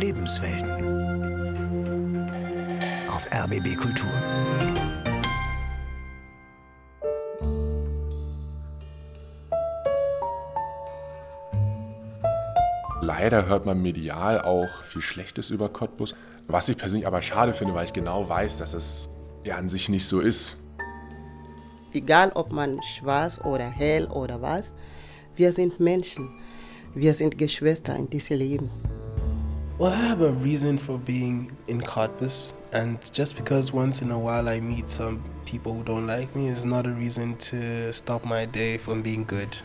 Lebenswelten. Auf RBB Kultur. Leider hört man medial auch viel Schlechtes über Cottbus. Was ich persönlich aber schade finde, weil ich genau weiß, dass es ja an sich nicht so ist. Egal ob man schwarz oder hell oder was, wir sind Menschen. Wir sind Geschwister in diesem Leben. Well, I have a reason for being in Cottbus, and just because once in a while I meet some people who don't like me is not a reason to stop my day from being good.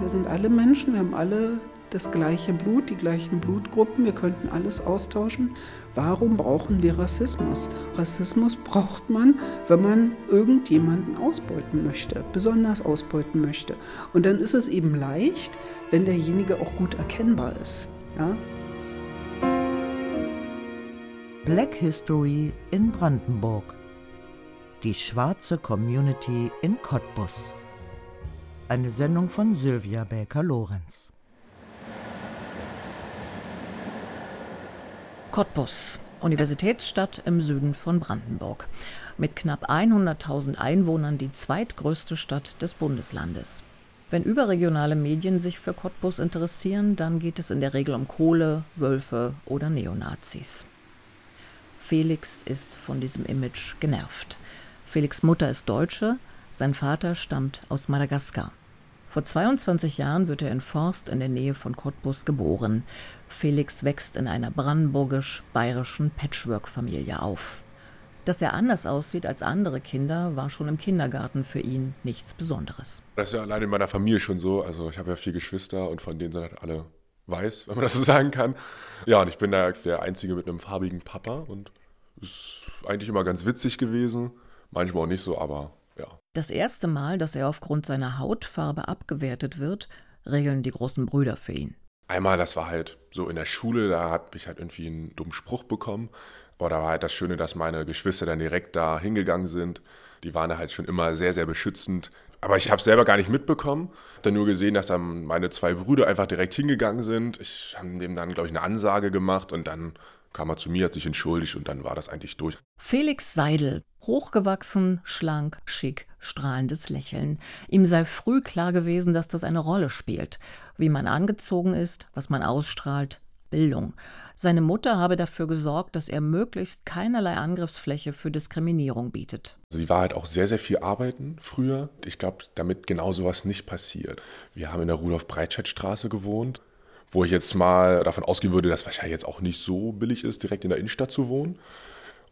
Wir sind alle Menschen, wir haben alle das gleiche Blut, die gleichen Blutgruppen, wir könnten alles austauschen. Warum brauchen wir Rassismus? Rassismus braucht man, wenn man irgendjemanden ausbeuten möchte, besonders ausbeuten möchte. Und dann ist es eben leicht, wenn derjenige auch gut erkennbar ist. Ja? Black History in Brandenburg. Die schwarze Community in Cottbus. Eine Sendung von Sylvia Baker-Lorenz. Cottbus, Universitätsstadt im Süden von Brandenburg. Mit knapp 100.000 Einwohnern die zweitgrößte Stadt des Bundeslandes. Wenn überregionale Medien sich für Cottbus interessieren, dann geht es in der Regel um Kohle, Wölfe oder Neonazis. Felix ist von diesem Image genervt. Felix Mutter ist Deutsche, sein Vater stammt aus Madagaskar. Vor 22 Jahren wird er in Forst in der Nähe von Cottbus geboren. Felix wächst in einer brandenburgisch-bayerischen Patchwork-Familie auf. Dass er anders aussieht als andere Kinder, war schon im Kindergarten für ihn nichts Besonderes. Das ist ja allein in meiner Familie schon so. Also ich habe ja vier Geschwister und von denen sind halt alle weiß, wenn man das so sagen kann. Ja, und ich bin da der Einzige mit einem farbigen Papa und ist eigentlich immer ganz witzig gewesen. Manchmal auch nicht so, aber ja. Das erste Mal, dass er aufgrund seiner Hautfarbe abgewertet wird, regeln die großen Brüder für ihn. Einmal, das war halt so in der Schule, da habe ich halt irgendwie einen dummen Spruch bekommen. Aber da war halt das Schöne, dass meine Geschwister dann direkt da hingegangen sind. Die waren halt schon immer sehr, sehr beschützend. Aber ich habe es selber gar nicht mitbekommen. Dann nur gesehen, dass dann meine zwei Brüder einfach direkt hingegangen sind. Ich habe dem dann, glaube ich, eine Ansage gemacht und dann kam er zu mir, hat sich entschuldigt und dann war das eigentlich durch. Felix Seidel, hochgewachsen, schlank, schick, strahlendes Lächeln. Ihm sei früh klar gewesen, dass das eine Rolle spielt. Wie man angezogen ist, was man ausstrahlt, Bildung. Seine Mutter habe dafür gesorgt, dass er möglichst keinerlei Angriffsfläche für Diskriminierung bietet. Sie war halt auch sehr, sehr viel arbeiten früher. Ich glaube, damit genau sowas nicht passiert. Wir haben in der Rudolf-Breitscheid-Straße gewohnt wo ich jetzt mal davon ausgehen würde, dass wahrscheinlich jetzt auch nicht so billig ist, direkt in der Innenstadt zu wohnen.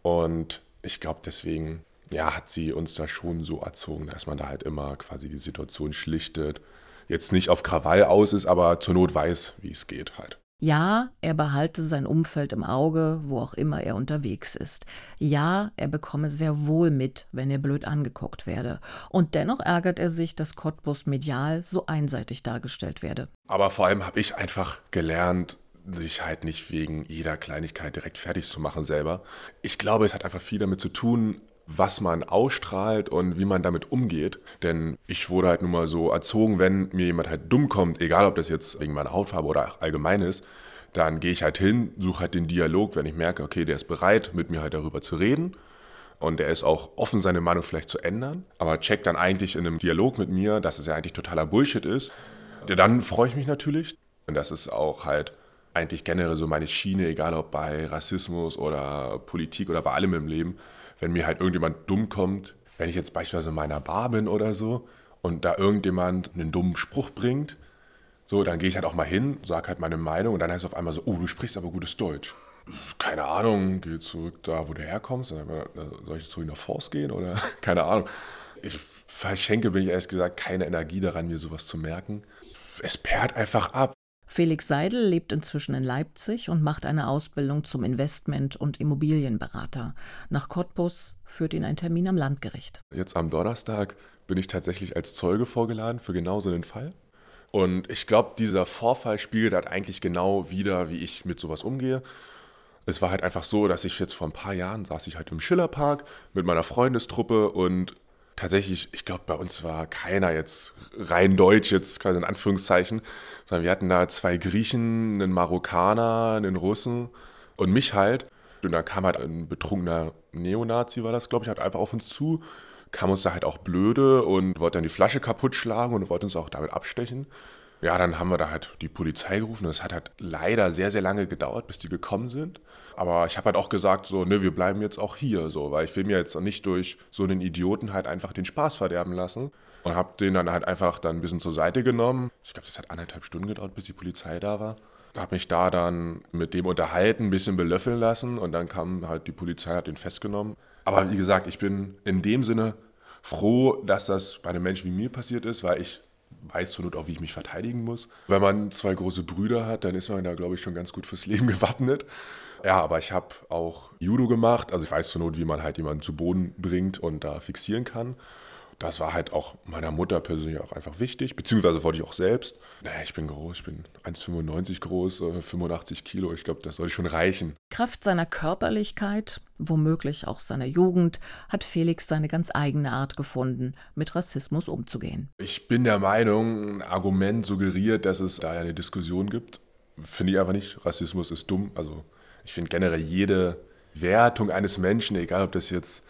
Und ich glaube, deswegen ja, hat sie uns da schon so erzogen, dass man da halt immer quasi die Situation schlichtet. Jetzt nicht auf Krawall aus ist, aber zur Not weiß, wie es geht halt. Ja, er behalte sein Umfeld im Auge, wo auch immer er unterwegs ist. Ja, er bekomme sehr wohl mit, wenn er blöd angeguckt werde. Und dennoch ärgert er sich, dass Cottbus medial so einseitig dargestellt werde. Aber vor allem habe ich einfach gelernt, sich halt nicht wegen jeder Kleinigkeit direkt fertig zu machen selber. Ich glaube, es hat einfach viel damit zu tun, was man ausstrahlt und wie man damit umgeht. Denn ich wurde halt nun mal so erzogen, wenn mir jemand halt dumm kommt, egal ob das jetzt wegen meiner Hautfarbe oder allgemein ist, dann gehe ich halt hin, suche halt den Dialog, wenn ich merke, okay, der ist bereit, mit mir halt darüber zu reden. Und er ist auch offen, seine Meinung vielleicht zu ändern, aber checkt dann eigentlich in einem Dialog mit mir, dass es ja eigentlich totaler Bullshit ist. Ja, dann freue ich mich natürlich. Und das ist auch halt eigentlich generell so meine Schiene, egal ob bei Rassismus oder Politik oder bei allem im Leben wenn mir halt irgendjemand dumm kommt, wenn ich jetzt beispielsweise in meiner Bar bin oder so und da irgendjemand einen dummen Spruch bringt, so, dann gehe ich halt auch mal hin, sage halt meine Meinung und dann heißt es auf einmal so, oh, du sprichst aber gutes Deutsch. Keine Ahnung, geh zurück da, wo du herkommst. Soll ich zurück nach Forst gehen oder keine Ahnung. Ich verschenke, bin ich ehrlich gesagt, keine Energie daran, mir sowas zu merken. Es perrt einfach ab. Felix Seidel lebt inzwischen in Leipzig und macht eine Ausbildung zum Investment- und Immobilienberater. Nach Cottbus führt ihn ein Termin am Landgericht. Jetzt am Donnerstag bin ich tatsächlich als Zeuge vorgeladen für genau so einen Fall. Und ich glaube, dieser Vorfall spiegelt halt eigentlich genau wieder, wie ich mit sowas umgehe. Es war halt einfach so, dass ich jetzt vor ein paar Jahren saß ich halt im Schillerpark mit meiner Freundestruppe und tatsächlich, ich glaube, bei uns war keiner jetzt rein deutsch, jetzt quasi in Anführungszeichen, sondern wir hatten da zwei Griechen, einen Marokkaner, einen Russen und mich halt. Und dann kam halt ein betrunkener Neonazi, war das, glaube ich, halt einfach auf uns zu, kam uns da halt auch blöde und wollte dann die Flasche kaputt schlagen und wollte uns auch damit abstechen. Ja, dann haben wir da halt die Polizei gerufen es hat halt leider sehr, sehr lange gedauert, bis die gekommen sind. Aber ich habe halt auch gesagt, so, ne, wir bleiben jetzt auch hier, so, weil ich will mir jetzt nicht durch so einen Idioten halt einfach den Spaß verderben lassen. Und habe den dann halt einfach dann ein bisschen zur Seite genommen. Ich glaube, das hat anderthalb Stunden gedauert, bis die Polizei da war. Habe mich da dann mit dem unterhalten, ein bisschen belöffeln lassen und dann kam halt die Polizei, hat ihn festgenommen. Aber wie gesagt, ich bin in dem Sinne froh, dass das bei einem Menschen wie mir passiert ist, weil ich weiß zur Not auch, wie ich mich verteidigen muss. Wenn man zwei große Brüder hat, dann ist man da, glaube ich, schon ganz gut fürs Leben gewappnet. Ja, aber ich habe auch Judo gemacht. Also ich weiß zur Not, wie man halt jemanden zu Boden bringt und da fixieren kann. Das war halt auch meiner Mutter persönlich auch einfach wichtig, beziehungsweise wollte ich auch selbst. Naja, ich bin groß, ich bin 1,95 groß, 85 äh, Kilo, ich glaube, das soll schon reichen. Kraft seiner Körperlichkeit, womöglich auch seiner Jugend, hat Felix seine ganz eigene Art gefunden, mit Rassismus umzugehen. Ich bin der Meinung, ein Argument suggeriert, dass es da eine Diskussion gibt. Finde ich einfach nicht. Rassismus ist dumm. Also ich finde generell jede Wertung eines Menschen, egal ob das jetzt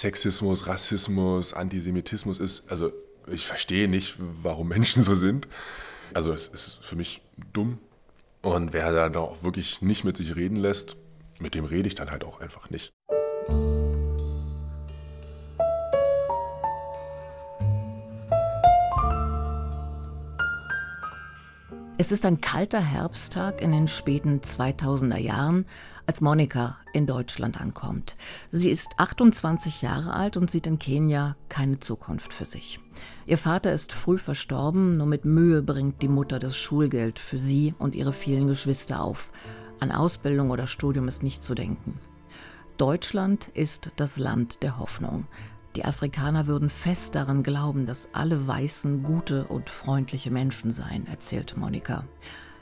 Sexismus, Rassismus, Antisemitismus ist. Also ich verstehe nicht, warum Menschen so sind. Also es ist für mich dumm. Und wer dann auch wirklich nicht mit sich reden lässt, mit dem rede ich dann halt auch einfach nicht. Es ist ein kalter Herbsttag in den späten 2000er Jahren, als Monika in Deutschland ankommt. Sie ist 28 Jahre alt und sieht in Kenia keine Zukunft für sich. Ihr Vater ist früh verstorben, nur mit Mühe bringt die Mutter das Schulgeld für sie und ihre vielen Geschwister auf. An Ausbildung oder Studium ist nicht zu denken. Deutschland ist das Land der Hoffnung. Die Afrikaner würden fest daran glauben, dass alle Weißen gute und freundliche Menschen seien, erzählt Monika.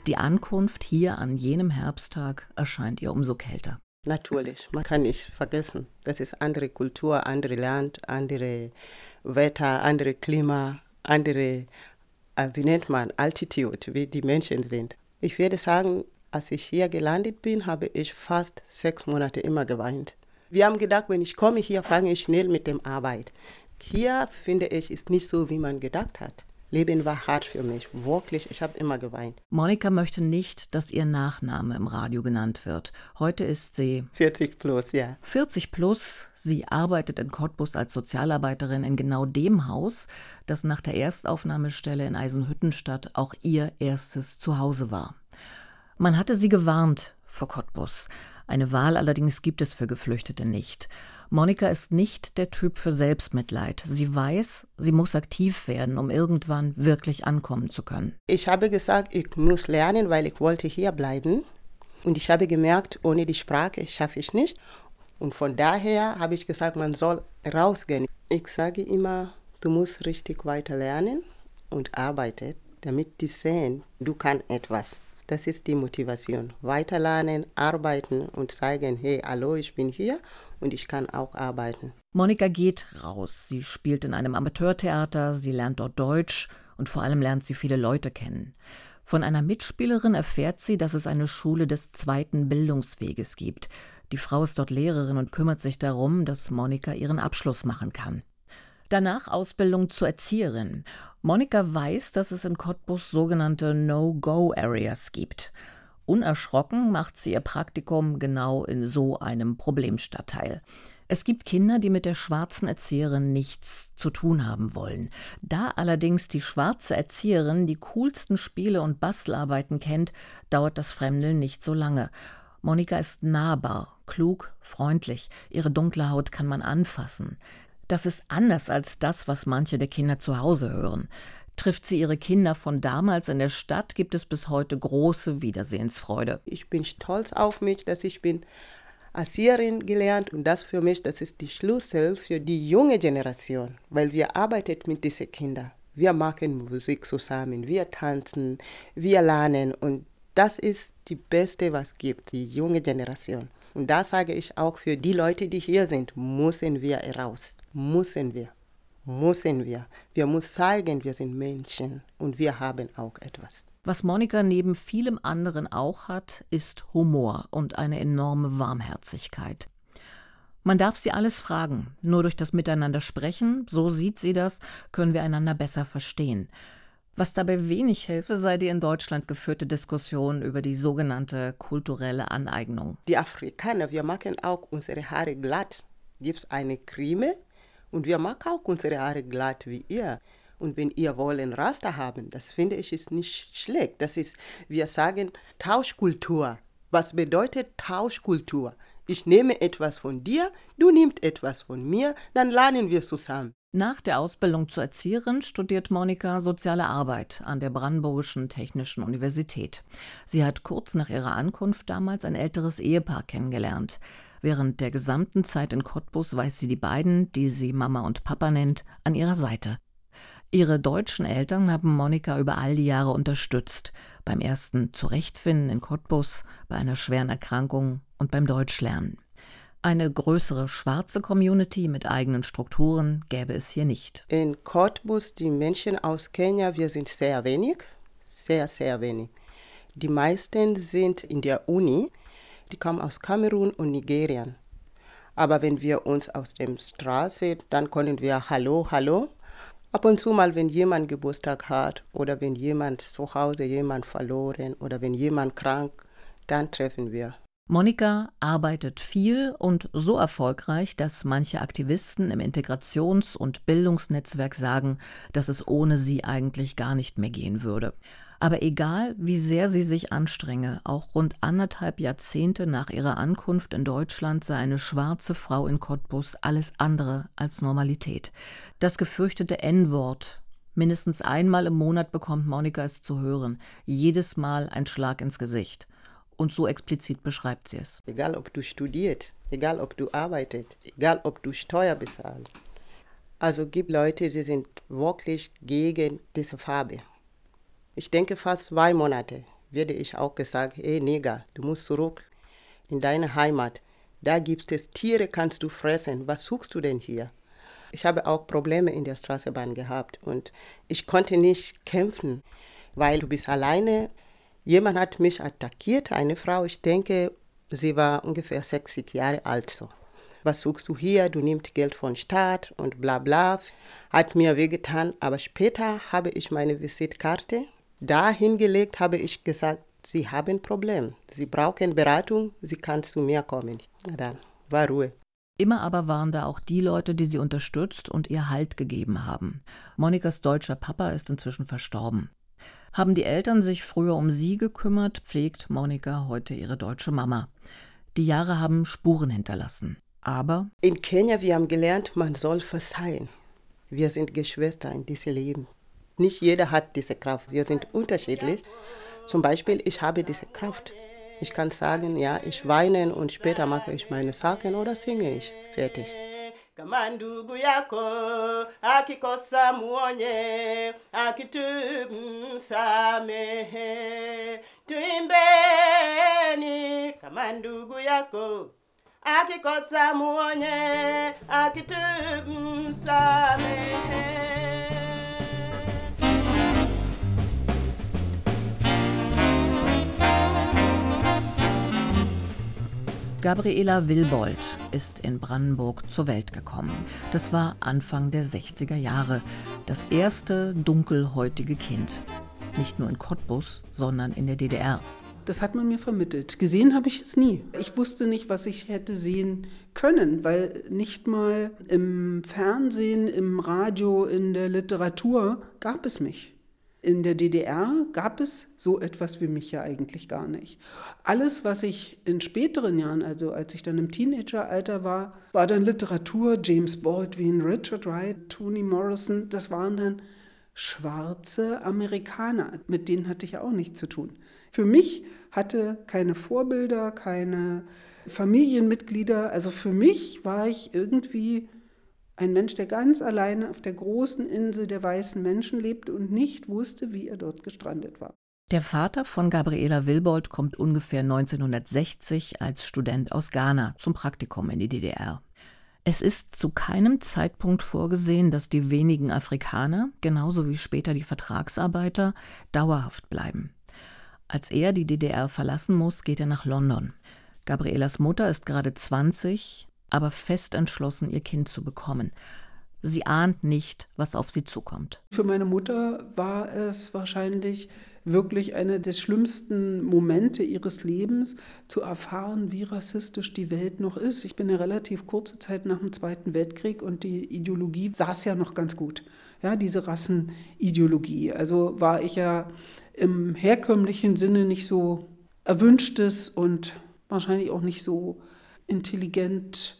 Die Ankunft hier an jenem Herbsttag erscheint ihr umso kälter. Natürlich, man kann nicht vergessen, das ist andere Kultur, andere Land, andere Wetter, andere Klima, andere, äh, wie nennt man, Altitude, wie die Menschen sind. Ich würde sagen, als ich hier gelandet bin, habe ich fast sechs Monate immer geweint. Wir haben gedacht, wenn ich komme hier, fange ich schnell mit der Arbeit. Hier finde ich, ist nicht so, wie man gedacht hat. Leben war hart für mich, wirklich. Ich habe immer geweint. Monika möchte nicht, dass ihr Nachname im Radio genannt wird. Heute ist sie 40 plus, ja. 40 plus. Sie arbeitet in Cottbus als Sozialarbeiterin in genau dem Haus, das nach der Erstaufnahmestelle in Eisenhüttenstadt auch ihr erstes Zuhause war. Man hatte sie gewarnt vor Cottbus. Eine Wahl allerdings gibt es für Geflüchtete nicht. Monika ist nicht der Typ für Selbstmitleid. Sie weiß, sie muss aktiv werden, um irgendwann wirklich ankommen zu können. Ich habe gesagt, ich muss lernen, weil ich wollte hier bleiben. Und ich habe gemerkt, ohne die Sprache schaffe ich nicht. Und von daher habe ich gesagt, man soll rausgehen. Ich sage immer, du musst richtig weiter lernen und arbeiten, damit die sehen, du kannst etwas. Das ist die Motivation. Weiterlernen, arbeiten und zeigen, hey, hallo, ich bin hier und ich kann auch arbeiten. Monika geht raus. Sie spielt in einem Amateurtheater, sie lernt dort Deutsch und vor allem lernt sie viele Leute kennen. Von einer Mitspielerin erfährt sie, dass es eine Schule des zweiten Bildungsweges gibt. Die Frau ist dort Lehrerin und kümmert sich darum, dass Monika ihren Abschluss machen kann. Danach Ausbildung zur Erzieherin. Monika weiß, dass es in Cottbus sogenannte No-Go-Areas gibt. Unerschrocken macht sie ihr Praktikum genau in so einem Problemstadtteil. Es gibt Kinder, die mit der schwarzen Erzieherin nichts zu tun haben wollen. Da allerdings die schwarze Erzieherin die coolsten Spiele und Bastelarbeiten kennt, dauert das Fremdeln nicht so lange. Monika ist nahbar, klug, freundlich, ihre dunkle Haut kann man anfassen. Das ist anders als das, was manche der Kinder zu Hause hören. Trifft sie ihre Kinder von damals in der Stadt, gibt es bis heute große Wiedersehensfreude. Ich bin stolz auf mich, dass ich bin Erzieherin gelernt und das für mich, das ist die Schlüssel für die junge Generation, weil wir arbeiten mit diesen Kindern. Wir machen Musik zusammen, wir tanzen, wir lernen und das ist die Beste, was gibt, die junge Generation. Und da sage ich auch für die Leute, die hier sind, müssen wir raus, müssen wir. müssen wir. Wir müssen zeigen, wir sind Menschen und wir haben auch etwas. Was Monika neben vielem anderen auch hat, ist Humor und eine enorme Warmherzigkeit. Man darf sie alles fragen. Nur durch das Miteinander sprechen, so sieht sie das, können wir einander besser verstehen. Was dabei wenig helfe, sei die in Deutschland geführte Diskussion über die sogenannte kulturelle Aneignung. Die Afrikaner, wir machen auch unsere Haare glatt. Gibt es eine Creme und wir machen auch unsere Haare glatt wie ihr. Und wenn ihr wollen Raster haben, das finde ich ist nicht schlecht. Das ist, wir sagen Tauschkultur. Was bedeutet Tauschkultur? Ich nehme etwas von dir, du nimmst etwas von mir, dann lernen wir zusammen. Nach der Ausbildung zur Erzieherin studiert Monika Soziale Arbeit an der Brandenburgischen Technischen Universität. Sie hat kurz nach ihrer Ankunft damals ein älteres Ehepaar kennengelernt. Während der gesamten Zeit in Cottbus weiß sie die beiden, die sie Mama und Papa nennt, an ihrer Seite. Ihre deutschen Eltern haben Monika über all die Jahre unterstützt. Beim ersten Zurechtfinden in Cottbus, bei einer schweren Erkrankung und beim Deutschlernen. Eine größere schwarze Community mit eigenen Strukturen gäbe es hier nicht. In Cottbus, die Menschen aus Kenia, wir sind sehr wenig, sehr, sehr wenig. Die meisten sind in der Uni, die kommen aus Kamerun und Nigerien. Aber wenn wir uns aus der Straße, dann können wir Hallo, Hallo Ab und zu mal, wenn jemand Geburtstag hat oder wenn jemand zu Hause jemand verloren oder wenn jemand krank, dann treffen wir. Monika arbeitet viel und so erfolgreich, dass manche Aktivisten im Integrations- und Bildungsnetzwerk sagen, dass es ohne sie eigentlich gar nicht mehr gehen würde. Aber egal, wie sehr sie sich anstrenge, auch rund anderthalb Jahrzehnte nach ihrer Ankunft in Deutschland sei eine schwarze Frau in Cottbus alles andere als Normalität. Das gefürchtete N-Wort. Mindestens einmal im Monat bekommt Monika es zu hören. Jedes Mal ein Schlag ins Gesicht. Und so explizit beschreibt sie es. Egal, ob du studiert, egal, ob du arbeitet, egal, ob du Steuer bezahlst. Also gibt Leute, die sind wirklich gegen diese Farbe. Ich denke, fast zwei Monate werde ich auch gesagt, hey Neger, du musst zurück in deine Heimat. Da gibt es Tiere, kannst du fressen. Was suchst du denn hier? Ich habe auch Probleme in der Straßenbahn gehabt und ich konnte nicht kämpfen, weil du bist alleine. Jemand hat mich attackiert, eine Frau, ich denke, sie war ungefähr 60 Jahre alt so. Was suchst du hier? Du nimmst Geld von Staat und bla bla. Hat mir wehgetan, aber später habe ich meine Visitkarte da hingelegt habe ich gesagt, Sie haben ein Problem. Sie brauchen Beratung, Sie kann zu mir kommen. Na dann, war Ruhe. Immer aber waren da auch die Leute, die sie unterstützt und ihr Halt gegeben haben. Monikas deutscher Papa ist inzwischen verstorben. Haben die Eltern sich früher um sie gekümmert, pflegt Monika heute ihre deutsche Mama. Die Jahre haben Spuren hinterlassen. Aber in Kenia, wir haben gelernt, man soll verzeihen. Wir sind Geschwister in diesem Leben. Nicht jeder hat diese Kraft. Wir sind unterschiedlich. Zum Beispiel, ich habe diese Kraft. Ich kann sagen, ja, ich weine und später mache ich meine Sachen oder singe ich. Fertig. Kama ndugu yako akikosa muonye, akitumsamehe. Tuimbeni kama ndugu yako akikosa muonye, akitumsamehe. Gabriela Wilbold ist in Brandenburg zur Welt gekommen. Das war Anfang der 60er Jahre. Das erste dunkelhäutige Kind. Nicht nur in Cottbus, sondern in der DDR. Das hat man mir vermittelt. Gesehen habe ich es nie. Ich wusste nicht, was ich hätte sehen können, weil nicht mal im Fernsehen, im Radio, in der Literatur gab es mich. In der DDR gab es so etwas wie mich ja eigentlich gar nicht. Alles, was ich in späteren Jahren, also als ich dann im Teenageralter war, war dann Literatur, James Baldwin, Richard Wright, Toni Morrison, das waren dann schwarze Amerikaner. Mit denen hatte ich ja auch nichts zu tun. Für mich hatte keine Vorbilder, keine Familienmitglieder. Also für mich war ich irgendwie ein Mensch, der ganz alleine auf der großen Insel der weißen Menschen lebte und nicht wusste, wie er dort gestrandet war. Der Vater von Gabriela Wilbold kommt ungefähr 1960 als Student aus Ghana zum Praktikum in die DDR. Es ist zu keinem Zeitpunkt vorgesehen, dass die wenigen Afrikaner, genauso wie später die Vertragsarbeiter, dauerhaft bleiben. Als er die DDR verlassen muss, geht er nach London. Gabrielas Mutter ist gerade 20, aber fest entschlossen, ihr Kind zu bekommen. Sie ahnt nicht, was auf sie zukommt. Für meine Mutter war es wahrscheinlich wirklich einer der schlimmsten Momente ihres Lebens, zu erfahren, wie rassistisch die Welt noch ist. Ich bin ja relativ kurze Zeit nach dem Zweiten Weltkrieg und die Ideologie saß ja noch ganz gut. Ja, diese Rassenideologie. Also war ich ja im herkömmlichen Sinne nicht so erwünschtes und wahrscheinlich auch nicht so intelligent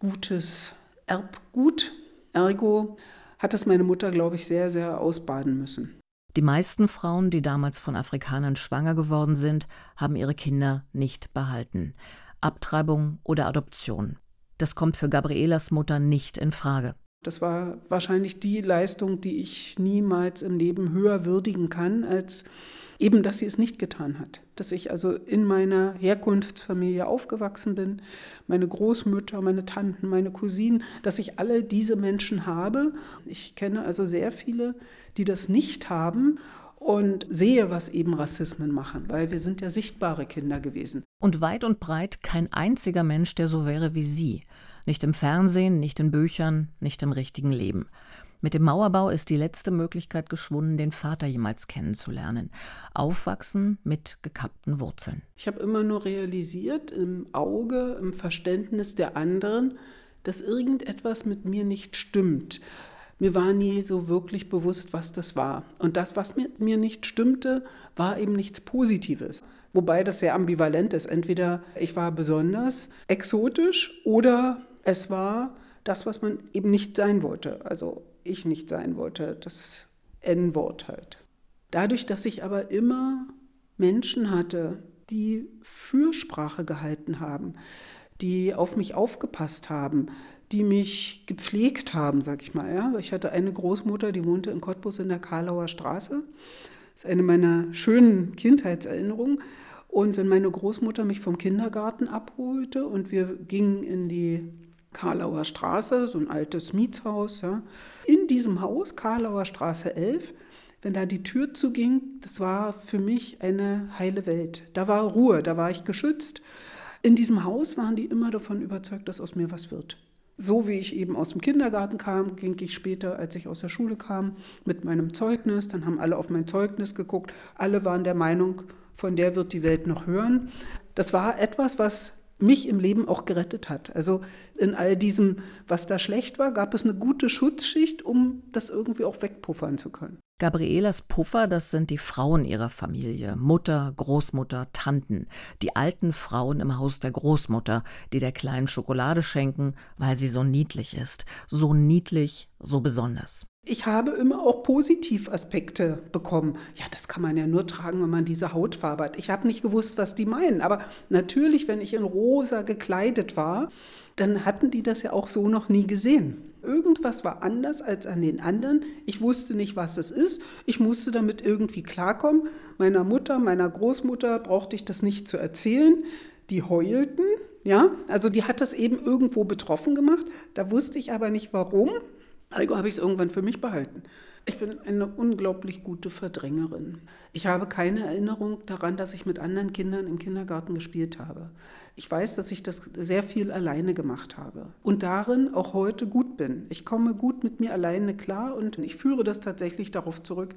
gutes Erbgut. Ergo hat das meine Mutter, glaube ich, sehr, sehr ausbaden müssen. Die meisten Frauen, die damals von Afrikanern schwanger geworden sind, haben ihre Kinder nicht behalten. Abtreibung oder Adoption. Das kommt für Gabrielas Mutter nicht in Frage. Das war wahrscheinlich die Leistung, die ich niemals im Leben höher würdigen kann, als eben, dass sie es nicht getan hat. Dass ich also in meiner Herkunftsfamilie aufgewachsen bin, meine Großmütter, meine Tanten, meine Cousinen, dass ich alle diese Menschen habe. Ich kenne also sehr viele, die das nicht haben und sehe, was eben Rassismen machen, weil wir sind ja sichtbare Kinder gewesen. Und weit und breit kein einziger Mensch, der so wäre wie Sie. Nicht im Fernsehen, nicht in Büchern, nicht im richtigen Leben. Mit dem Mauerbau ist die letzte Möglichkeit geschwunden, den Vater jemals kennenzulernen. Aufwachsen mit gekappten Wurzeln. Ich habe immer nur realisiert, im Auge, im Verständnis der anderen, dass irgendetwas mit mir nicht stimmt. Mir war nie so wirklich bewusst, was das war. Und das, was mit mir nicht stimmte, war eben nichts Positives. Wobei das sehr ambivalent ist. Entweder ich war besonders exotisch oder es war das, was man eben nicht sein wollte. Also ich nicht sein wollte, das N-Wort halt. Dadurch, dass ich aber immer Menschen hatte, die Fürsprache gehalten haben, die auf mich aufgepasst haben, die mich gepflegt haben, sag ich mal. Ja? Ich hatte eine Großmutter, die wohnte in Cottbus in der Karlauer Straße. Das ist eine meiner schönen Kindheitserinnerungen. Und wenn meine Großmutter mich vom Kindergarten abholte und wir gingen in die Karlauer Straße, so ein altes Mietshaus. Ja. In diesem Haus, Karlauer Straße 11, wenn da die Tür zuging, das war für mich eine heile Welt. Da war Ruhe, da war ich geschützt. In diesem Haus waren die immer davon überzeugt, dass aus mir was wird. So wie ich eben aus dem Kindergarten kam, ging ich später, als ich aus der Schule kam, mit meinem Zeugnis. Dann haben alle auf mein Zeugnis geguckt. Alle waren der Meinung, von der wird die Welt noch hören. Das war etwas, was mich im Leben auch gerettet hat. Also in all diesem, was da schlecht war, gab es eine gute Schutzschicht, um das irgendwie auch wegpuffern zu können. Gabrielas Puffer, das sind die Frauen ihrer Familie, Mutter, Großmutter, Tanten, die alten Frauen im Haus der Großmutter, die der kleinen Schokolade schenken, weil sie so niedlich ist, so niedlich, so besonders. Ich habe immer auch Positivaspekte bekommen. Ja, das kann man ja nur tragen, wenn man diese Hautfarbe hat. Ich habe nicht gewusst, was die meinen. Aber natürlich, wenn ich in rosa gekleidet war, dann hatten die das ja auch so noch nie gesehen. Irgendwas war anders als an den anderen. Ich wusste nicht, was es ist. Ich musste damit irgendwie klarkommen. Meiner Mutter, meiner Großmutter brauchte ich das nicht zu erzählen. Die heulten, ja. Also die hat das eben irgendwo betroffen gemacht. Da wusste ich aber nicht warum. Also habe ich es irgendwann für mich behalten. Ich bin eine unglaublich gute Verdrängerin. Ich habe keine Erinnerung daran, dass ich mit anderen Kindern im Kindergarten gespielt habe. Ich weiß, dass ich das sehr viel alleine gemacht habe und darin auch heute gut bin. Ich komme gut mit mir alleine klar und ich führe das tatsächlich darauf zurück,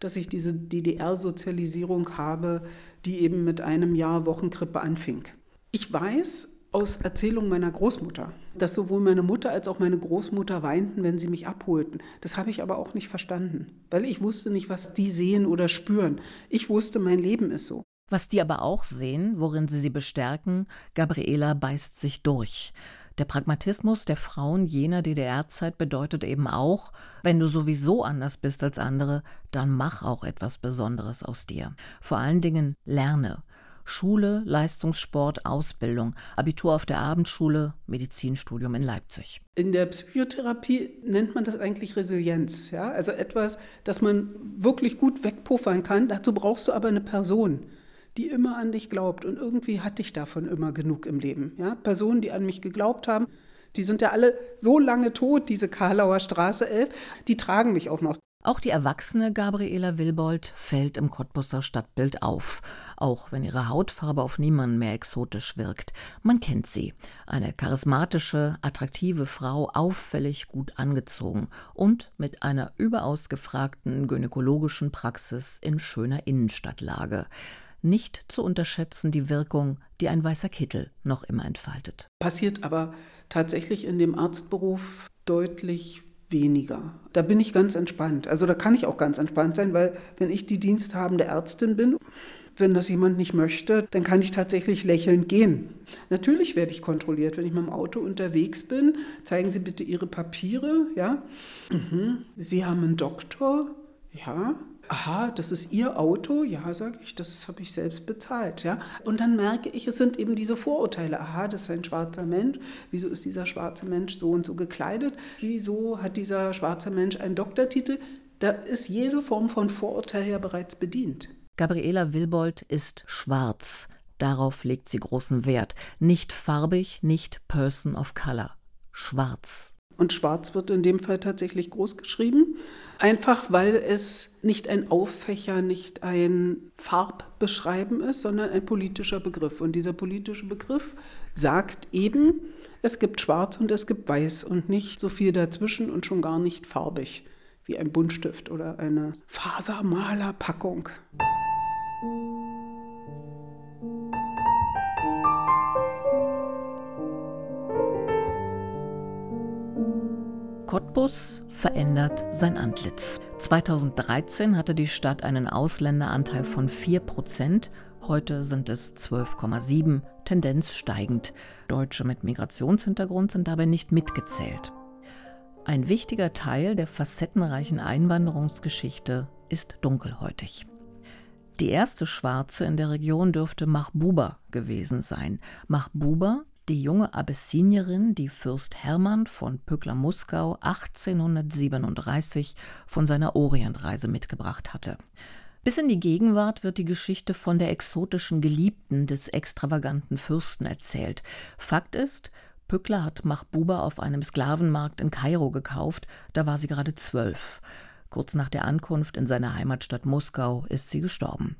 dass ich diese DDR-Sozialisierung habe, die eben mit einem Jahr Wochenkrippe anfing. Ich weiß, aus Erzählungen meiner Großmutter, dass sowohl meine Mutter als auch meine Großmutter weinten, wenn sie mich abholten. Das habe ich aber auch nicht verstanden, weil ich wusste nicht, was die sehen oder spüren. Ich wusste, mein Leben ist so. Was die aber auch sehen, worin sie sie bestärken, Gabriela beißt sich durch. Der Pragmatismus der Frauen jener DDR-Zeit bedeutet eben auch, wenn du sowieso anders bist als andere, dann mach auch etwas Besonderes aus dir. Vor allen Dingen lerne. Schule, Leistungssport, Ausbildung, Abitur auf der Abendschule, Medizinstudium in Leipzig. In der Psychotherapie nennt man das eigentlich Resilienz, ja? Also etwas, das man wirklich gut wegpuffern kann. Dazu brauchst du aber eine Person, die immer an dich glaubt und irgendwie hatte ich davon immer genug im Leben, ja? Personen, die an mich geglaubt haben, Die sind ja alle so lange tot, diese Karlauer Straße 11. Die tragen mich auch noch. Auch die erwachsene Gabriela Wilbold fällt im Cottbusser Stadtbild auf, auch wenn ihre Hautfarbe auf niemanden mehr exotisch wirkt. Man kennt sie. Eine charismatische, attraktive Frau, auffällig gut angezogen und mit einer überaus gefragten gynäkologischen Praxis in schöner Innenstadtlage. Nicht zu unterschätzen die Wirkung, die ein weißer Kittel noch immer entfaltet. Passiert aber tatsächlich in dem Arztberuf deutlich weniger. Da bin ich ganz entspannt. Also da kann ich auch ganz entspannt sein, weil wenn ich die diensthabende Ärztin bin, wenn das jemand nicht möchte, dann kann ich tatsächlich lächelnd gehen. Natürlich werde ich kontrolliert, wenn ich mit dem Auto unterwegs bin. Zeigen Sie bitte Ihre Papiere, ja? Mhm. Sie haben einen Doktor, ja? aha, das ist Ihr Auto? Ja, sage ich, das habe ich selbst bezahlt. Ja? Und dann merke ich, es sind eben diese Vorurteile. Aha, das ist ein schwarzer Mensch. Wieso ist dieser schwarze Mensch so und so gekleidet? Wieso hat dieser schwarze Mensch einen Doktortitel? Da ist jede Form von Vorurteil ja bereits bedient. Gabriela Wilbold ist schwarz. Darauf legt sie großen Wert. Nicht farbig, nicht Person of Color. Schwarz. Und schwarz wird in dem Fall tatsächlich groß geschrieben. Einfach weil es nicht ein Auffächer, nicht ein Farbbeschreiben ist, sondern ein politischer Begriff. Und dieser politische Begriff sagt eben, es gibt schwarz und es gibt weiß und nicht so viel dazwischen und schon gar nicht farbig wie ein Buntstift oder eine Fasermalerpackung. Cottbus verändert sein Antlitz. 2013 hatte die Stadt einen Ausländeranteil von 4 Prozent. Heute sind es 12,7, Tendenz steigend. Deutsche mit Migrationshintergrund sind dabei nicht mitgezählt. Ein wichtiger Teil der facettenreichen Einwanderungsgeschichte ist dunkelhäutig. Die erste Schwarze in der Region dürfte Mahbuba gewesen sein. Mahbuba die junge Abessinierin, die Fürst Hermann von Pöckler-Muskau 1837 von seiner Orientreise mitgebracht hatte. Bis in die Gegenwart wird die Geschichte von der exotischen Geliebten des extravaganten Fürsten erzählt. Fakt ist, Pückler hat Mahbuba auf einem Sklavenmarkt in Kairo gekauft, da war sie gerade zwölf. Kurz nach der Ankunft in seine Heimatstadt Moskau ist sie gestorben.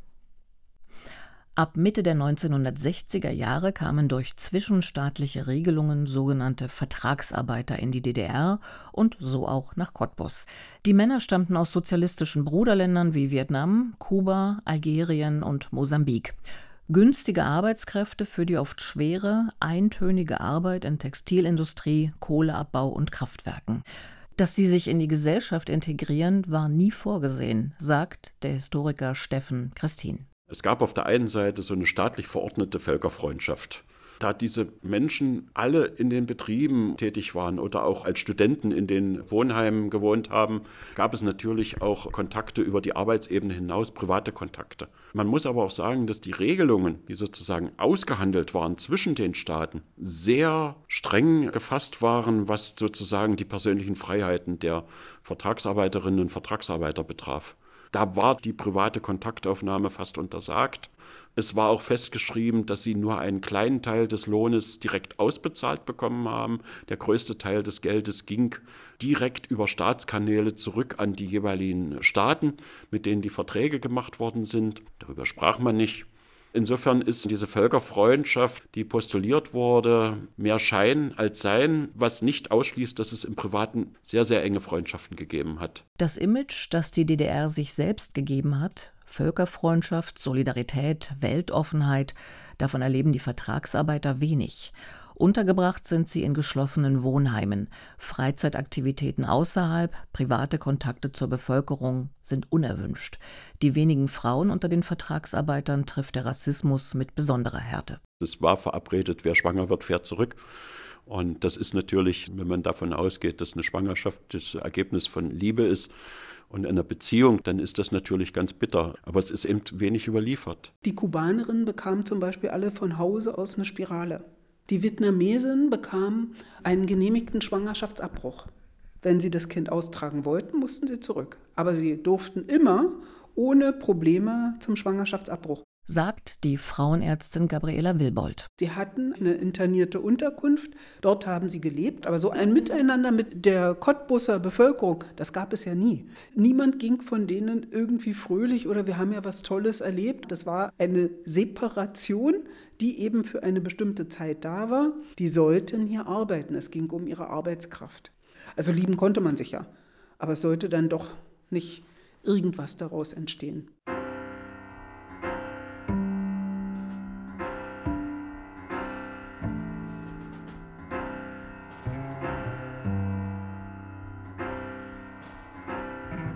Ab Mitte der 1960er Jahre kamen durch zwischenstaatliche Regelungen sogenannte Vertragsarbeiter in die DDR und so auch nach Cottbus. Die Männer stammten aus sozialistischen Bruderländern wie Vietnam, Kuba, Algerien und Mosambik. Günstige Arbeitskräfte für die oft schwere, eintönige Arbeit in Textilindustrie, Kohleabbau und Kraftwerken. Dass sie sich in die Gesellschaft integrieren, war nie vorgesehen, sagt der Historiker Steffen Christin. Es gab auf der einen Seite so eine staatlich verordnete Völkerfreundschaft. Da diese Menschen alle in den Betrieben tätig waren oder auch als Studenten in den Wohnheimen gewohnt haben, gab es natürlich auch Kontakte über die Arbeitsebene hinaus, private Kontakte. Man muss aber auch sagen, dass die Regelungen, die sozusagen ausgehandelt waren zwischen den Staaten, sehr streng gefasst waren, was sozusagen die persönlichen Freiheiten der Vertragsarbeiterinnen und Vertragsarbeiter betraf. Da war die private Kontaktaufnahme fast untersagt. Es war auch festgeschrieben, dass sie nur einen kleinen Teil des Lohnes direkt ausbezahlt bekommen haben. Der größte Teil des Geldes ging direkt über Staatskanäle zurück an die jeweiligen Staaten, mit denen die Verträge gemacht worden sind. Darüber sprach man nicht. Insofern ist diese Völkerfreundschaft, die postuliert wurde, mehr Schein als Sein, was nicht ausschließt, dass es im Privaten sehr, sehr enge Freundschaften gegeben hat. Das Image, das die DDR sich selbst gegeben hat, Völkerfreundschaft, Solidarität, Weltoffenheit, davon erleben die Vertragsarbeiter wenig. Untergebracht sind sie in geschlossenen Wohnheimen. Freizeitaktivitäten außerhalb, private Kontakte zur Bevölkerung sind unerwünscht. Die wenigen Frauen unter den Vertragsarbeitern trifft der Rassismus mit besonderer Härte. Es war verabredet, wer schwanger wird, fährt zurück. Und das ist natürlich, wenn man davon ausgeht, dass eine Schwangerschaft das Ergebnis von Liebe ist und einer Beziehung, dann ist das natürlich ganz bitter. Aber es ist eben wenig überliefert. Die Kubanerinnen bekamen zum Beispiel alle von Hause aus eine Spirale. Die Vietnamesin bekam einen genehmigten Schwangerschaftsabbruch. Wenn sie das Kind austragen wollten, mussten sie zurück. Aber sie durften immer ohne Probleme zum Schwangerschaftsabbruch. Sagt die Frauenärztin Gabriela Wilbold. Sie hatten eine internierte Unterkunft, dort haben sie gelebt, aber so ein Miteinander mit der Cottbusser Bevölkerung, das gab es ja nie. Niemand ging von denen irgendwie fröhlich oder wir haben ja was Tolles erlebt. Das war eine Separation, die eben für eine bestimmte Zeit da war. Die sollten hier arbeiten. Es ging um ihre Arbeitskraft. Also lieben konnte man sich ja, aber es sollte dann doch nicht irgendwas daraus entstehen.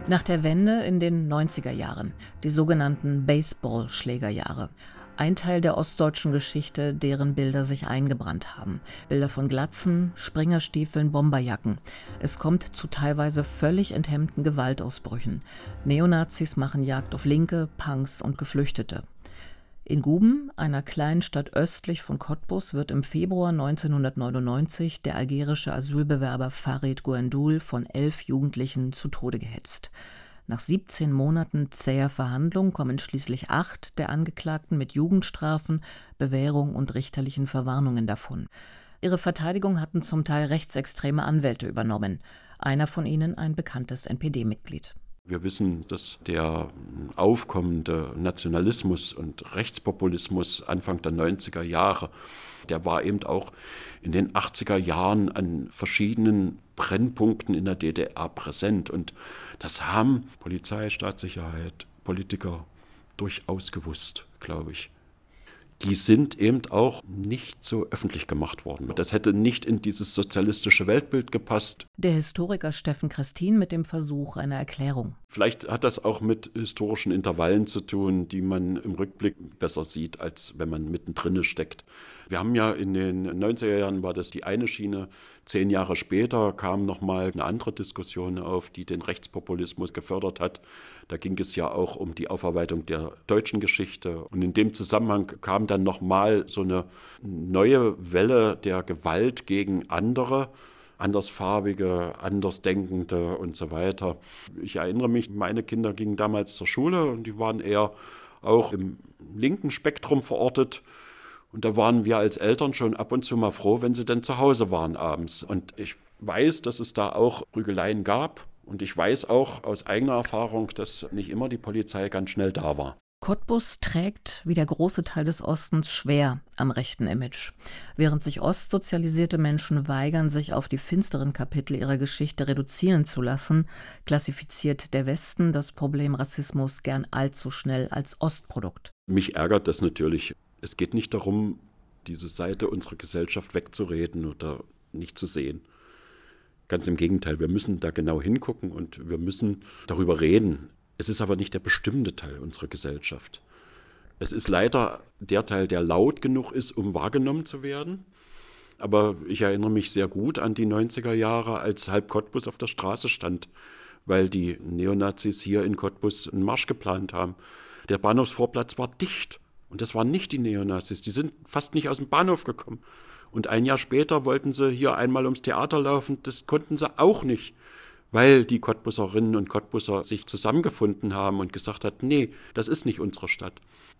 Nach der Wende in den 90er Jahren, die sogenannten Baseball-Schlägerjahre, ein Teil der ostdeutschen Geschichte, deren Bilder sich eingebrannt haben. Bilder von Glatzen, Springerstiefeln, Bomberjacken. Es kommt zu teilweise völlig enthemmten Gewaltausbrüchen. Neonazis machen Jagd auf Linke, Punks und Geflüchtete. In Guben, einer kleinen Stadt östlich von Cottbus, wird im Februar 1999 der algerische Asylbewerber Farid Gouendoul von elf Jugendlichen zu Tode gehetzt. Nach 17 Monaten zäher Verhandlungen kommen schließlich acht der Angeklagten mit Jugendstrafen, Bewährung und richterlichen Verwarnungen davon. Ihre Verteidigung hatten zum Teil rechtsextreme Anwälte übernommen, einer von ihnen ein bekanntes NPD-Mitglied. Wir wissen, dass der aufkommende Nationalismus und Rechtspopulismus Anfang der 90er Jahre, der war eben auch in den 80er Jahren an verschiedenen Brennpunkten in der DDR präsent. Und das haben Polizei, Staatssicherheit, Politiker durchaus gewusst, glaube ich die sind eben auch nicht so öffentlich gemacht worden. Das hätte nicht in dieses sozialistische Weltbild gepasst. Der Historiker Steffen Christin mit dem Versuch einer Erklärung. Vielleicht hat das auch mit historischen Intervallen zu tun, die man im Rückblick besser sieht, als wenn man mittendrin steckt. Wir haben ja in den 90er Jahren war das die eine Schiene. Zehn Jahre später kam nochmal eine andere Diskussion auf, die den Rechtspopulismus gefördert hat. Da ging es ja auch um die Aufarbeitung der deutschen Geschichte. Und in dem Zusammenhang kam dann nochmal so eine neue Welle der Gewalt gegen andere andersfarbige, andersdenkende und so weiter. Ich erinnere mich, meine Kinder gingen damals zur Schule und die waren eher auch im linken Spektrum verortet. Und da waren wir als Eltern schon ab und zu mal froh, wenn sie dann zu Hause waren abends. Und ich weiß, dass es da auch Prügeleien gab. Und ich weiß auch aus eigener Erfahrung, dass nicht immer die Polizei ganz schnell da war. Cottbus trägt, wie der große Teil des Ostens, schwer am rechten Image. Während sich ostsozialisierte Menschen weigern, sich auf die finsteren Kapitel ihrer Geschichte reduzieren zu lassen, klassifiziert der Westen das Problem Rassismus gern allzu schnell als Ostprodukt. Mich ärgert das natürlich es geht nicht darum, diese Seite unserer Gesellschaft wegzureden oder nicht zu sehen. Ganz im Gegenteil, wir müssen da genau hingucken und wir müssen darüber reden. Es ist aber nicht der bestimmte Teil unserer Gesellschaft. Es ist leider der Teil, der laut genug ist, um wahrgenommen zu werden. Aber ich erinnere mich sehr gut an die 90er Jahre, als halb Cottbus auf der Straße stand, weil die Neonazis hier in Cottbus einen Marsch geplant haben. Der Bahnhofsvorplatz war dicht. Und das waren nicht die Neonazis. Die sind fast nicht aus dem Bahnhof gekommen. Und ein Jahr später wollten sie hier einmal ums Theater laufen. Das konnten sie auch nicht, weil die Cottbusserinnen und Cottbusser sich zusammengefunden haben und gesagt hat, nee, das ist nicht unsere Stadt.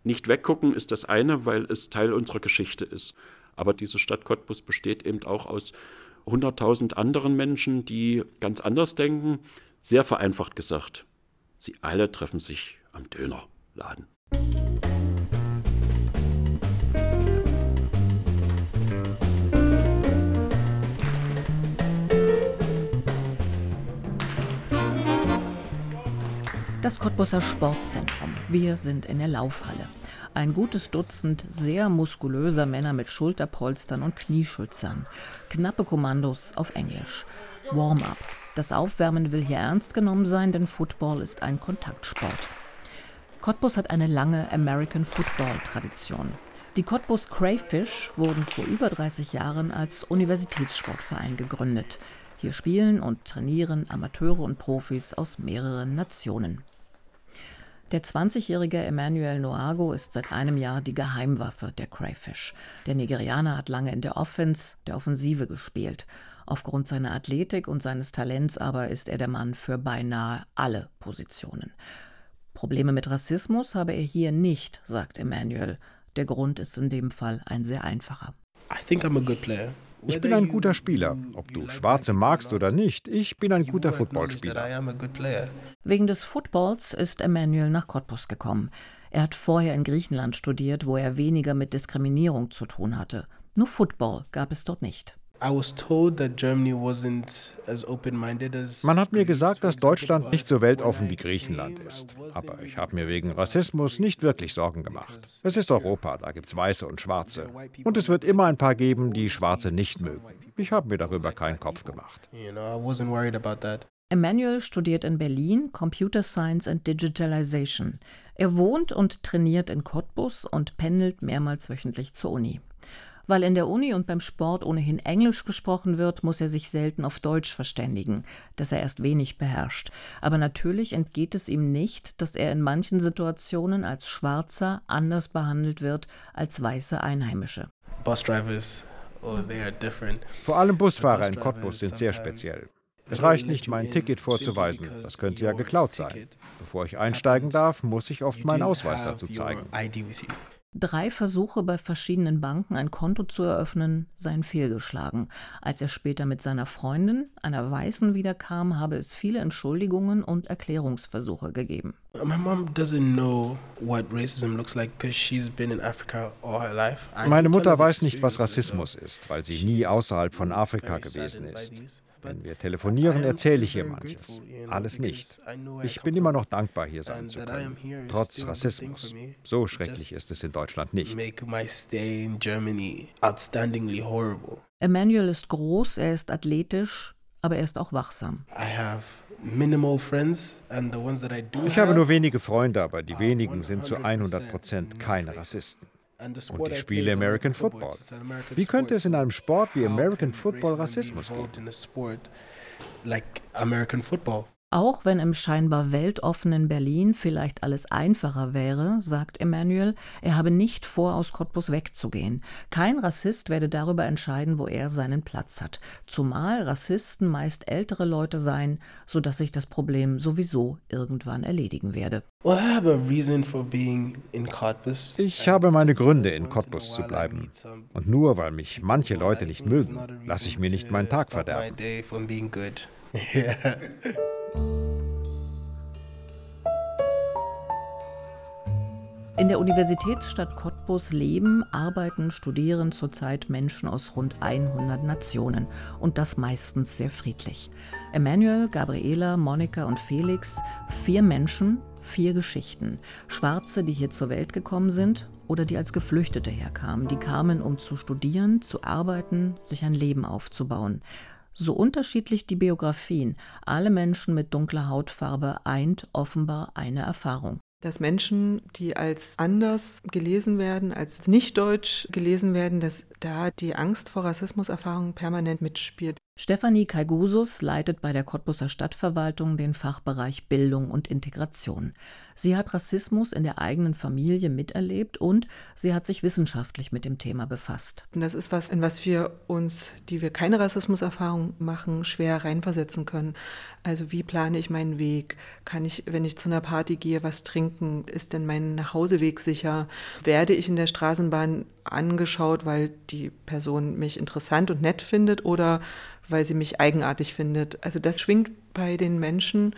Nicht weggucken ist das eine, weil es Teil unserer Geschichte ist. Aber diese Stadt Cottbus besteht eben auch aus 100.000 anderen Menschen, die ganz anders denken. Sehr vereinfacht gesagt, sie alle treffen sich am Dönerladen. Das Cottbusser Sportzentrum. Wir sind in der Laufhalle. Ein gutes Dutzend sehr muskulöser Männer mit Schulterpolstern und Knieschützern. Knappe Kommandos auf Englisch. Warm-up. Das Aufwärmen will hier ernst genommen sein, denn Football ist ein Kontaktsport. Cottbus hat eine lange American Football-Tradition. Die Cottbus Crayfish wurden vor über 30 Jahren als Universitätssportverein gegründet. Hier spielen und trainieren Amateure und Profis aus mehreren Nationen. Der 20-jährige Emmanuel Noago ist seit einem Jahr die Geheimwaffe der Crayfish. Der Nigerianer hat lange in der Offense, der Offensive gespielt. Aufgrund seiner Athletik und seines Talents aber ist er der Mann für beinahe alle Positionen. Probleme mit Rassismus habe er hier nicht, sagt Emmanuel. Der Grund ist in dem Fall ein sehr einfacher. Ich bin ein guter Spieler. Ob du Schwarze magst oder nicht, ich bin ein guter Footballspieler. Wegen des Footballs ist Emmanuel nach Cottbus gekommen. Er hat vorher in Griechenland studiert, wo er weniger mit Diskriminierung zu tun hatte. Nur Football gab es dort nicht. Man hat mir gesagt, dass Deutschland nicht so weltoffen wie Griechenland ist. Aber ich habe mir wegen Rassismus nicht wirklich Sorgen gemacht. Es ist Europa, da gibt es Weiße und Schwarze. Und es wird immer ein paar geben, die Schwarze nicht mögen. Ich habe mir darüber keinen Kopf gemacht. Emmanuel studiert in Berlin Computer Science and Digitalization. Er wohnt und trainiert in Cottbus und pendelt mehrmals wöchentlich zur Uni. Weil in der Uni und beim Sport ohnehin Englisch gesprochen wird, muss er sich selten auf Deutsch verständigen, das er erst wenig beherrscht. Aber natürlich entgeht es ihm nicht, dass er in manchen Situationen als Schwarzer anders behandelt wird als weiße Einheimische. Oh, Vor allem Busfahrer in Cottbus sind sehr speziell. Es reicht nicht, mein Ticket vorzuweisen. Das könnte ja geklaut sein. Bevor ich einsteigen darf, muss ich oft meinen Ausweis dazu zeigen. Drei Versuche bei verschiedenen Banken ein Konto zu eröffnen seien fehlgeschlagen. Als er später mit seiner Freundin, einer Weißen, wiederkam, habe es viele Entschuldigungen und Erklärungsversuche gegeben. Meine Mutter weiß nicht, was Rassismus ist, weil sie nie außerhalb von Afrika gewesen ist. Wenn wir telefonieren, erzähle ich ihr manches. Alles nicht. Ich bin immer noch dankbar, hier sein zu können. Trotz Rassismus. So schrecklich ist es in Deutschland nicht. Emmanuel ist groß, er ist athletisch, aber er ist auch wachsam. Ich habe nur wenige Freunde, aber die wenigen sind zu 100 Prozent keine Rassisten. Und ich spiele American Football. Wie könnte es in einem Sport wie American Football Rassismus geben? Auch wenn im scheinbar weltoffenen Berlin vielleicht alles einfacher wäre, sagt Emmanuel, er habe nicht vor, aus Cottbus wegzugehen. Kein Rassist werde darüber entscheiden, wo er seinen Platz hat. Zumal Rassisten meist ältere Leute seien, sodass sich das Problem sowieso irgendwann erledigen werde. Ich habe meine Gründe, in Cottbus zu bleiben. Und nur weil mich manche Leute nicht mögen, lasse ich mir nicht meinen Tag verderben. In der Universitätsstadt Cottbus leben, arbeiten, studieren zurzeit Menschen aus rund 100 Nationen und das meistens sehr friedlich. Emmanuel, Gabriela, Monika und Felix, vier Menschen, vier Geschichten. Schwarze, die hier zur Welt gekommen sind oder die als Geflüchtete herkamen. Die kamen, um zu studieren, zu arbeiten, sich ein Leben aufzubauen. So unterschiedlich die Biografien, alle Menschen mit dunkler Hautfarbe eint offenbar eine Erfahrung dass Menschen, die als anders gelesen werden, als nicht deutsch gelesen werden, dass da die Angst vor Rassismuserfahrungen permanent mitspielt. Stefanie Kaigusus leitet bei der Cottbuser Stadtverwaltung den Fachbereich Bildung und Integration. Sie hat Rassismus in der eigenen Familie miterlebt und sie hat sich wissenschaftlich mit dem Thema befasst. Und das ist was, in was wir uns, die wir keine Rassismuserfahrung machen, schwer reinversetzen können. Also wie plane ich meinen Weg? Kann ich, wenn ich zu einer Party gehe, was trinken? Ist denn mein Nachhauseweg sicher? Werde ich in der Straßenbahn angeschaut, weil die Person mich interessant und nett findet oder weil sie mich eigenartig findet. Also das schwingt bei den Menschen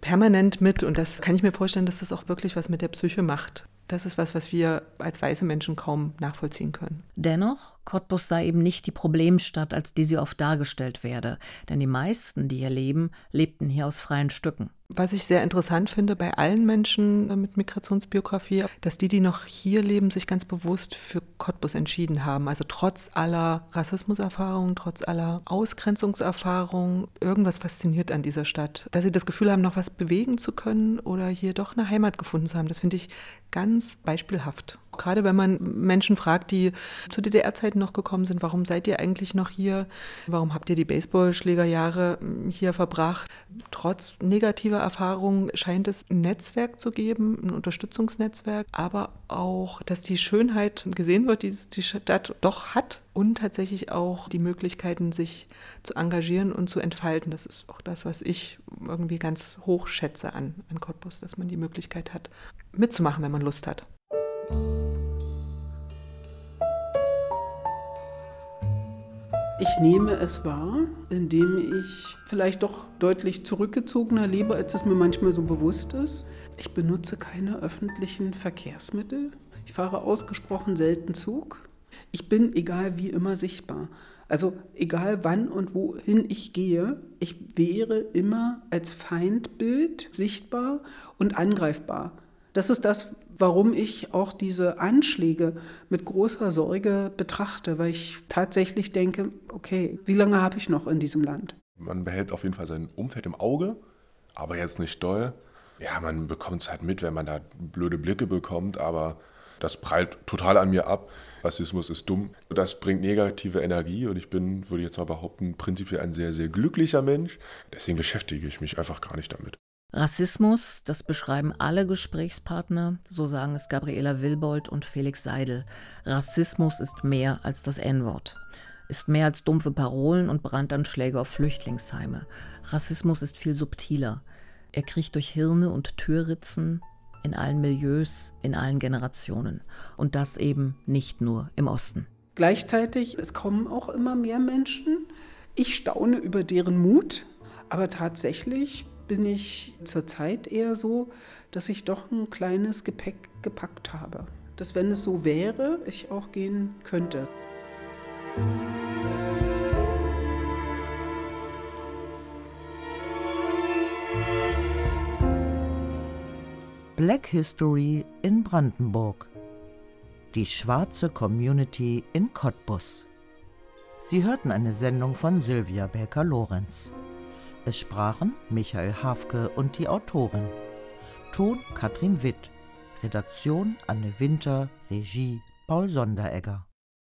permanent mit und das kann ich mir vorstellen, dass das auch wirklich was mit der Psyche macht. Das ist was, was wir als weiße Menschen kaum nachvollziehen können. Dennoch, Cottbus sei eben nicht die Problemstadt, als die sie oft dargestellt werde. Denn die meisten, die hier leben, lebten hier aus freien Stücken. Was ich sehr interessant finde bei allen Menschen äh, mit Migrationsbiografie, dass die, die noch hier leben, sich ganz bewusst für Cottbus entschieden haben. Also trotz aller Rassismuserfahrungen, trotz aller Ausgrenzungserfahrungen, irgendwas fasziniert an dieser Stadt. Dass sie das Gefühl haben, noch was bewegen zu können oder hier doch eine Heimat gefunden zu haben, das finde ich ganz beispielhaft. Gerade wenn man Menschen fragt, die zu DDR-Zeiten noch gekommen sind, warum seid ihr eigentlich noch hier? Warum habt ihr die Baseballschlägerjahre hm, hier verbracht? Trotz negativer Erfahrungen scheint es ein Netzwerk zu geben, ein Unterstützungsnetzwerk, aber auch, dass die Schönheit gesehen wird, die die Stadt doch hat und tatsächlich auch die Möglichkeiten, sich zu engagieren und zu entfalten. Das ist auch das, was ich irgendwie ganz hoch schätze an, an Cottbus, dass man die Möglichkeit hat, mitzumachen, wenn man Lust hat. Ich nehme es wahr, indem ich vielleicht doch deutlich zurückgezogener lebe, als es mir manchmal so bewusst ist. Ich benutze keine öffentlichen Verkehrsmittel. Ich fahre ausgesprochen selten Zug. Ich bin, egal wie immer, sichtbar. Also egal wann und wohin ich gehe, ich wäre immer als Feindbild sichtbar und angreifbar. Das ist das, warum ich auch diese Anschläge mit großer Sorge betrachte, weil ich tatsächlich denke, okay, wie lange habe ich noch in diesem Land? Man behält auf jeden Fall sein Umfeld im Auge, aber jetzt nicht doll. Ja, man bekommt es halt mit, wenn man da blöde Blicke bekommt, aber das prallt total an mir ab. Rassismus ist dumm. Das bringt negative Energie und ich bin, würde ich jetzt mal behaupten, prinzipiell ein sehr, sehr glücklicher Mensch. Deswegen beschäftige ich mich einfach gar nicht damit. Rassismus, das beschreiben alle Gesprächspartner, so sagen es Gabriela Wilbold und Felix Seidel. Rassismus ist mehr als das N-Wort, ist mehr als dumpfe Parolen und Brandanschläge auf Flüchtlingsheime. Rassismus ist viel subtiler. Er kriecht durch Hirne und Türritzen, in allen Milieus, in allen Generationen. Und das eben nicht nur im Osten. Gleichzeitig, es kommen auch immer mehr Menschen. Ich staune über deren Mut, aber tatsächlich bin ich zurzeit eher so, dass ich doch ein kleines Gepäck gepackt habe. Dass wenn es so wäre, ich auch gehen könnte. Black History in Brandenburg. Die schwarze Community in Cottbus. Sie hörten eine Sendung von Sylvia Becker-Lorenz. Es sprachen Michael Hafke und die Autorin. Ton Katrin Witt. Redaktion Anne Winter. Regie Paul Sonderegger.